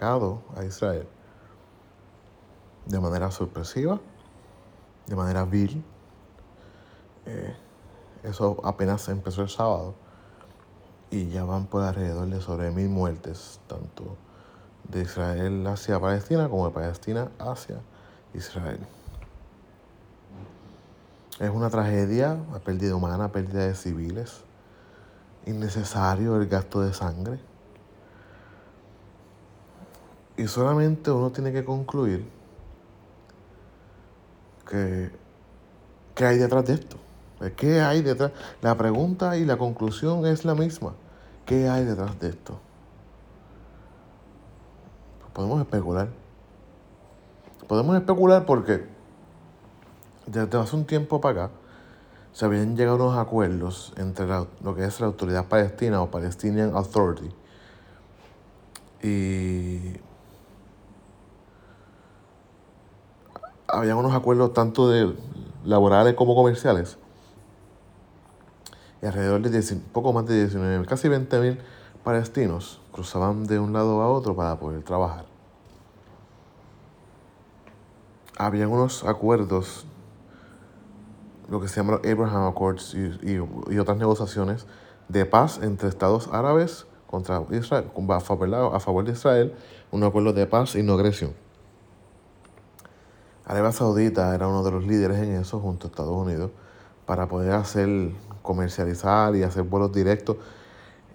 A Israel de manera sorpresiva, de manera vil. Eh, eso apenas empezó el sábado y ya van por alrededor de sobre mil muertes, tanto de Israel hacia Palestina como de Palestina hacia Israel. Es una tragedia, la pérdida humana, pérdida de civiles, innecesario el gasto de sangre. Y solamente uno tiene que concluir que, ¿qué hay detrás de esto? ¿Qué hay detrás? La pregunta y la conclusión es la misma. ¿Qué hay detrás de esto? podemos especular. Podemos especular porque desde hace un tiempo para acá se habían llegado unos acuerdos entre lo que es la autoridad palestina o Palestinian Authority y habían unos acuerdos tanto de laborales como comerciales y alrededor de poco más de 19, casi 20 mil palestinos cruzaban de un lado a otro para poder trabajar. Habían unos acuerdos, lo que se llaman Abraham Accords y, otras negociaciones de paz entre estados árabes contra Israel, a favor de Israel, un acuerdo de paz y no agresión. Arabia Saudita era uno de los líderes en eso junto a Estados Unidos para poder hacer comercializar y hacer vuelos directos.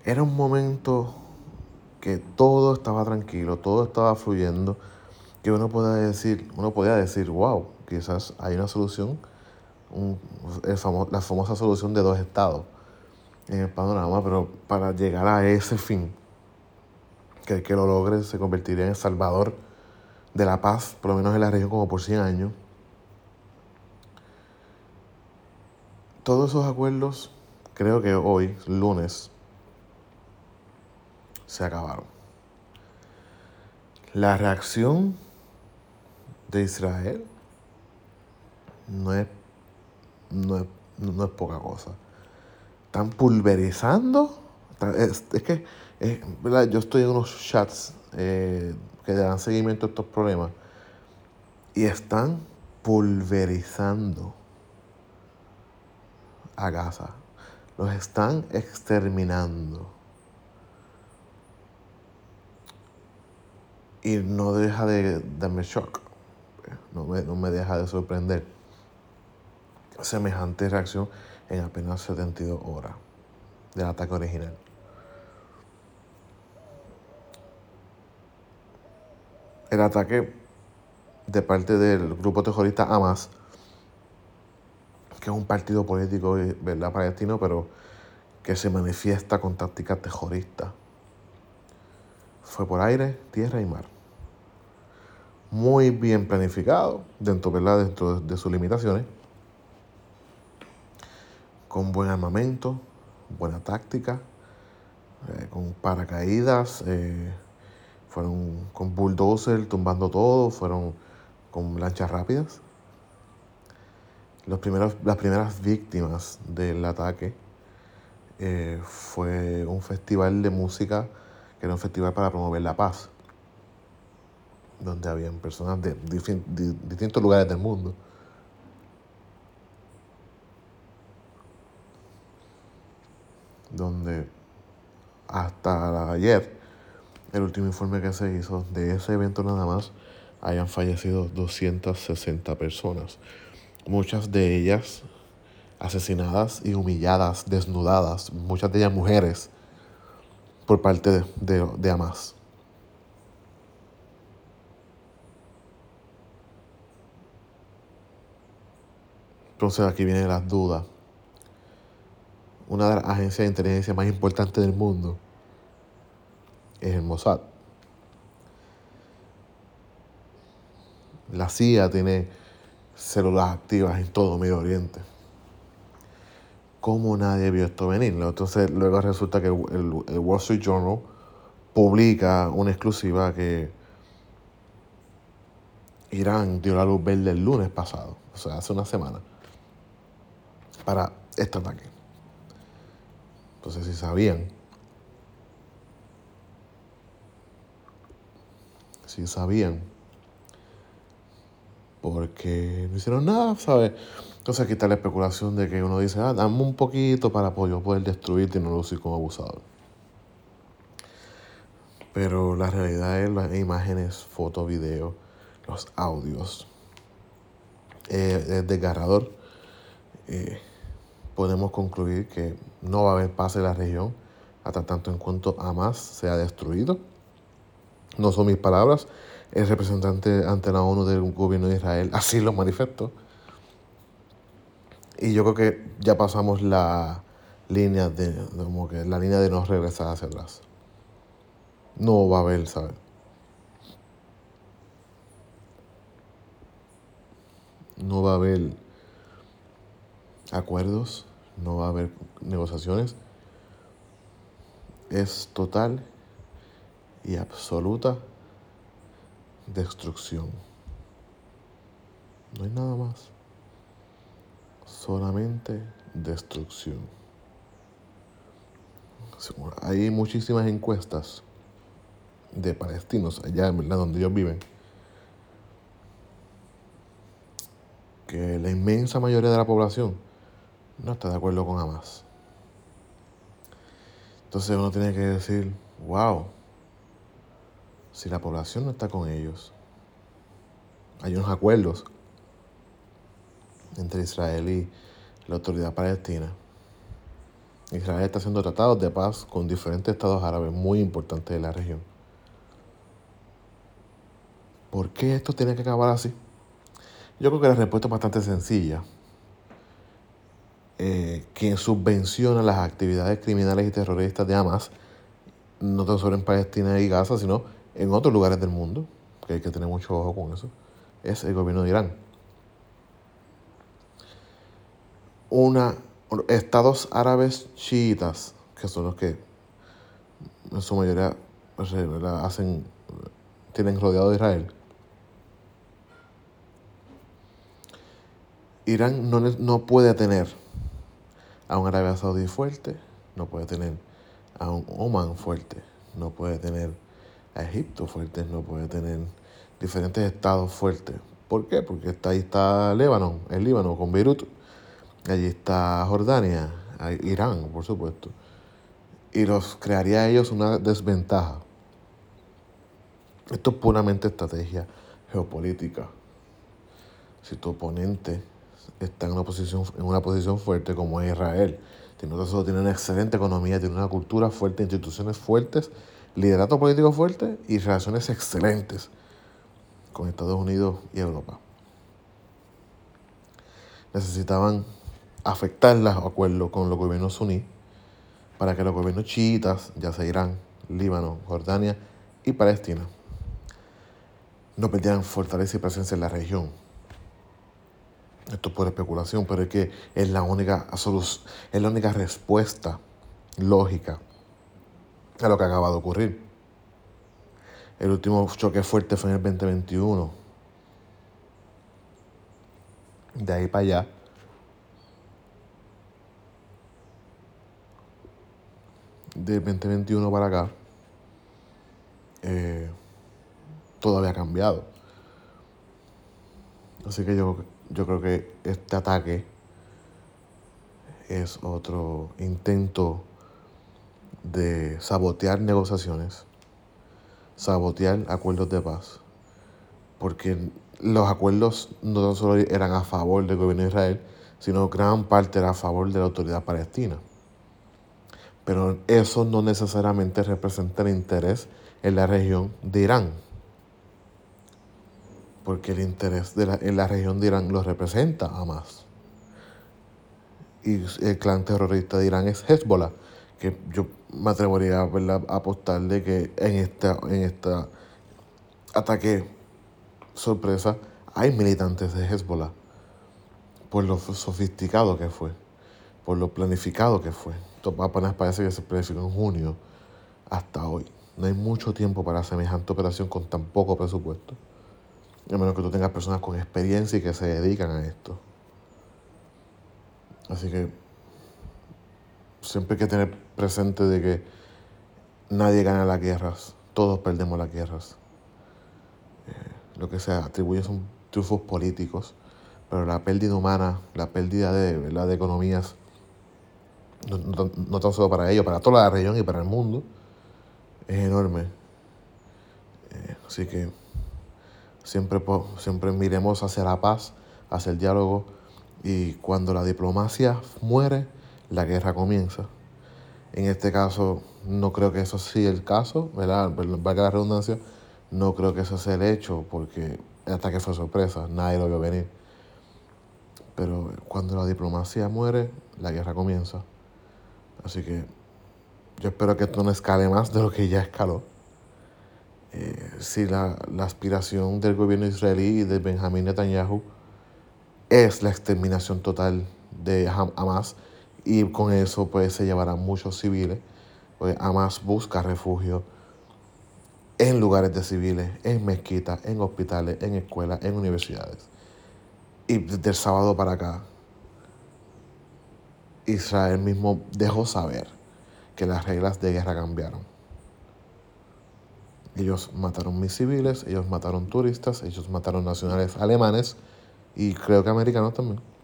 Era un momento que todo estaba tranquilo, todo estaba fluyendo, que uno podía decir, uno podía decir, wow, quizás hay una solución, la famosa solución de dos estados en el panorama, pero para llegar a ese fin, que el que lo logre se convertiría en salvador de la paz, por lo menos en la región como por 100 años. Todos esos acuerdos, creo que hoy, lunes, se acabaron. La reacción de Israel no es, no es, poca cosa. Están pulverizando. Es, que yo estoy en unos chats eh, que dan seguimiento a estos problemas y están pulverizando a Gaza. Los están exterminando. Y no deja de darme shock. No me, no me deja de sorprender semejante reacción en apenas 72 horas del ataque original. El ataque de parte del grupo terrorista Hamas que es un partido político ¿verdad? palestino, pero que se manifiesta con tácticas terroristas. Fue por aire, tierra y mar. Muy bien planificado, dentro, ¿verdad? dentro de sus limitaciones, con buen armamento, buena táctica, eh, con paracaídas, eh, fueron con bulldozer tumbando todo, fueron con lanchas rápidas. Los primeros, las primeras víctimas del ataque eh, fue un festival de música, que era un festival para promover la paz, donde habían personas de, distintos lugares del mundo. Donde hasta ayer, el último informe que se hizo de ese evento nada más, hayan fallecido 260 personas muchas de ellas asesinadas y humilladas, desnudadas, muchas de ellas mujeres, por parte de, de, de Hamas. Entonces aquí vienen las dudas. Una de las agencias de inteligencia más importantes del mundo es el Mossad. La CIA tiene células activas en todo Medio Oriente. ¿Cómo nadie vio esto venir? Entonces luego resulta que el, Wall Street Journal publica una exclusiva que Irán dio la luz verde el lunes pasado, o sea, hace una semana, para este ataque. Entonces, si sabían si sabían. Porque no hicieron nada, ¿sabes? Entonces aquí está la especulación de que uno dice, ah, dame un poquito para yo poder destruirte y no lucir como abusador. Pero la realidad es las imágenes, fotos, videos, los audios. Eh, es desgarrador. Eh, podemos concluir que no va a haber paz en la región hasta tanto en cuanto Hamas sea destruido. No son mis palabras, el representante ante la ONU del gobierno de Israel así lo manifestó. Y yo creo que ya pasamos la línea de, como que la línea de no regresar hacia atrás. No va a haber, ¿sabes? No va a haber acuerdos, no va a haber negociaciones. Es total y absoluta destrucción. No hay nada más. Solamente destrucción. Hay muchísimas encuestas de palestinos allá en donde ellos viven que la inmensa mayoría de la población no está de acuerdo con Hamas. Entonces uno tiene que decir, wow, si la población no está con ellos, hay unos acuerdos entre Israel y la autoridad palestina. Israel está haciendo tratados de paz con diferentes estados árabes muy importantes de la región. ¿Por qué esto tiene que acabar así? Yo creo que la respuesta es bastante sencilla. Eh, quien subvenciona las actividades criminales y terroristas de Hamas, no tan solo en Palestina y Gaza, sino en otros lugares del mundo, que hay que tener mucho ojo con eso, es el gobierno de Irán. Una, estados árabes chiitas, que son los que en su mayoría pues, hacen, tienen rodeado a Israel, Irán no, no puede tener a un Arabia Saudí fuerte, no puede tener a un Oman fuerte, no puede tener a Egipto fuerte, no puede tener diferentes estados fuertes. ¿Por qué? Porque está, ahí está Líbano, el Líbano con Beirut, allí está Jordania, Irán, por supuesto. Y los crearía a ellos una desventaja. Esto es puramente estrategia geopolítica. Si tu oponente está en una posición, en una posición fuerte como es Israel. Tiene, tiene una excelente economía, tiene una cultura fuerte, instituciones fuertes, liderato político fuerte y relaciones excelentes con Estados Unidos y Europa. Necesitaban afectar los acuerdos con los gobiernos suníes para que los gobiernos chiitas, ya sea Irán, Líbano, Jordania y Palestina, no perdieran fortaleza y presencia en la región esto es por especulación, pero es que es la única es la única respuesta lógica a lo que acaba de ocurrir. El último choque fuerte fue en el 2021. De ahí para allá. Del 2021 para acá. Eh, todo había cambiado. Así que yo yo creo que este ataque es otro intento de sabotear negociaciones, sabotear acuerdos de paz, porque los acuerdos no solo eran a favor del gobierno de Israel, sino gran parte era a favor de la autoridad palestina. Pero eso no necesariamente representa el interés en la región de Irán porque el interés de la, en la región de Irán lo representa a más. Y el clan terrorista de Irán es Hezbollah, que yo me atrevería a apostar de que en este en esta ataque sorpresa hay militantes de Hezbollah, por lo sofisticado que fue, por lo planificado que fue. Esto apenas parece que se planificó en junio hasta hoy. No hay mucho tiempo para semejante operación con tan poco presupuesto a menos que tú tengas personas con experiencia y que se dedican a esto. Así que siempre hay que tener presente de que nadie gana las guerras, todos perdemos las guerras. lo que se atribuye son triunfos políticos, pero la pérdida humana, la pérdida de, ¿verdad? de economías, no, tan solo para ellos, para toda la región y para el mundo, es enorme. Eh, así que siempre, siempre miremos hacia la paz, hacia el diálogo, y cuando la diplomacia muere, la guerra comienza. En este caso, no creo que eso sea el caso, ¿verdad? Valga la redundancia, no creo que eso sea el hecho, porque el ataque fue sorpresa, nadie lo vio venir. Pero cuando la diplomacia muere, la guerra comienza. Así que yo espero que esto no escale más de lo que ya escaló. Eh, si la, la, aspiración del gobierno israelí y de Benjamín Netanyahu es la exterminación total de Hamas y con eso pues se llevarán muchos civiles, pues Hamas busca refugio en lugares de civiles, en mezquitas, en hospitales, en escuelas, en universidades. Y desde el sábado para acá, Israel mismo dejó saber que las reglas de guerra cambiaron. Ellos mataron mis civiles, ellos mataron turistas, ellos mataron nacionales alemanes y creo que americanos también.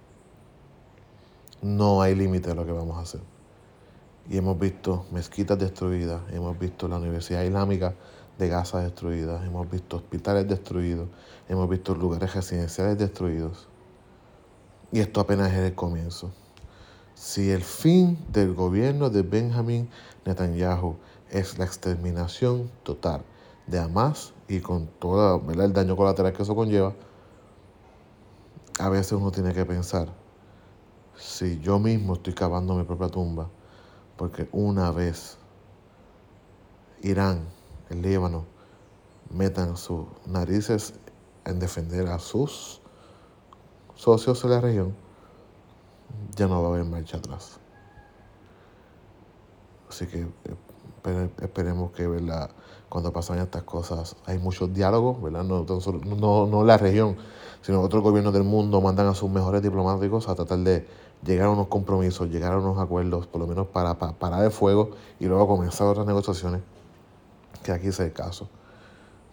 No hay límite a lo que vamos a hacer. Y hemos visto mezquitas destruidas, hemos visto la Universidad Islámica de Gaza destruida, hemos visto hospitales destruidos, hemos visto lugares residenciales destruidos. Y esto apenas es el comienzo. Si el fin del gobierno de Benjamin Netanyahu es la exterminación total de Hamas y con todo el daño colateral que eso conlleva, a veces uno tiene que pensar si yo mismo estoy cavando mi propia tumba, porque una vez Irán, el Líbano, metan sus narices en defender a sus socios de la región, ya no va a haber marcha atrás. Así que esperemos que ¿verdad? cuando pasan estas cosas hay muchos diálogos, ¿verdad? No, no, no la región, sino otros gobiernos del mundo mandan a sus mejores diplomáticos a tratar de llegar a unos compromisos, llegar a unos acuerdos, por lo menos para, para parar el fuego y luego comenzar otras negociaciones, que aquí sea el caso.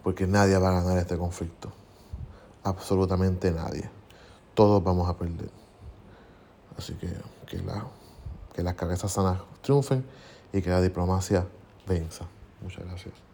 Porque nadie va a ganar este conflicto. Absolutamente nadie. Todos vamos a perder. Así que que, la, que las cabezas sanas triunfen y que la diplomacia venza. Muchas gracias.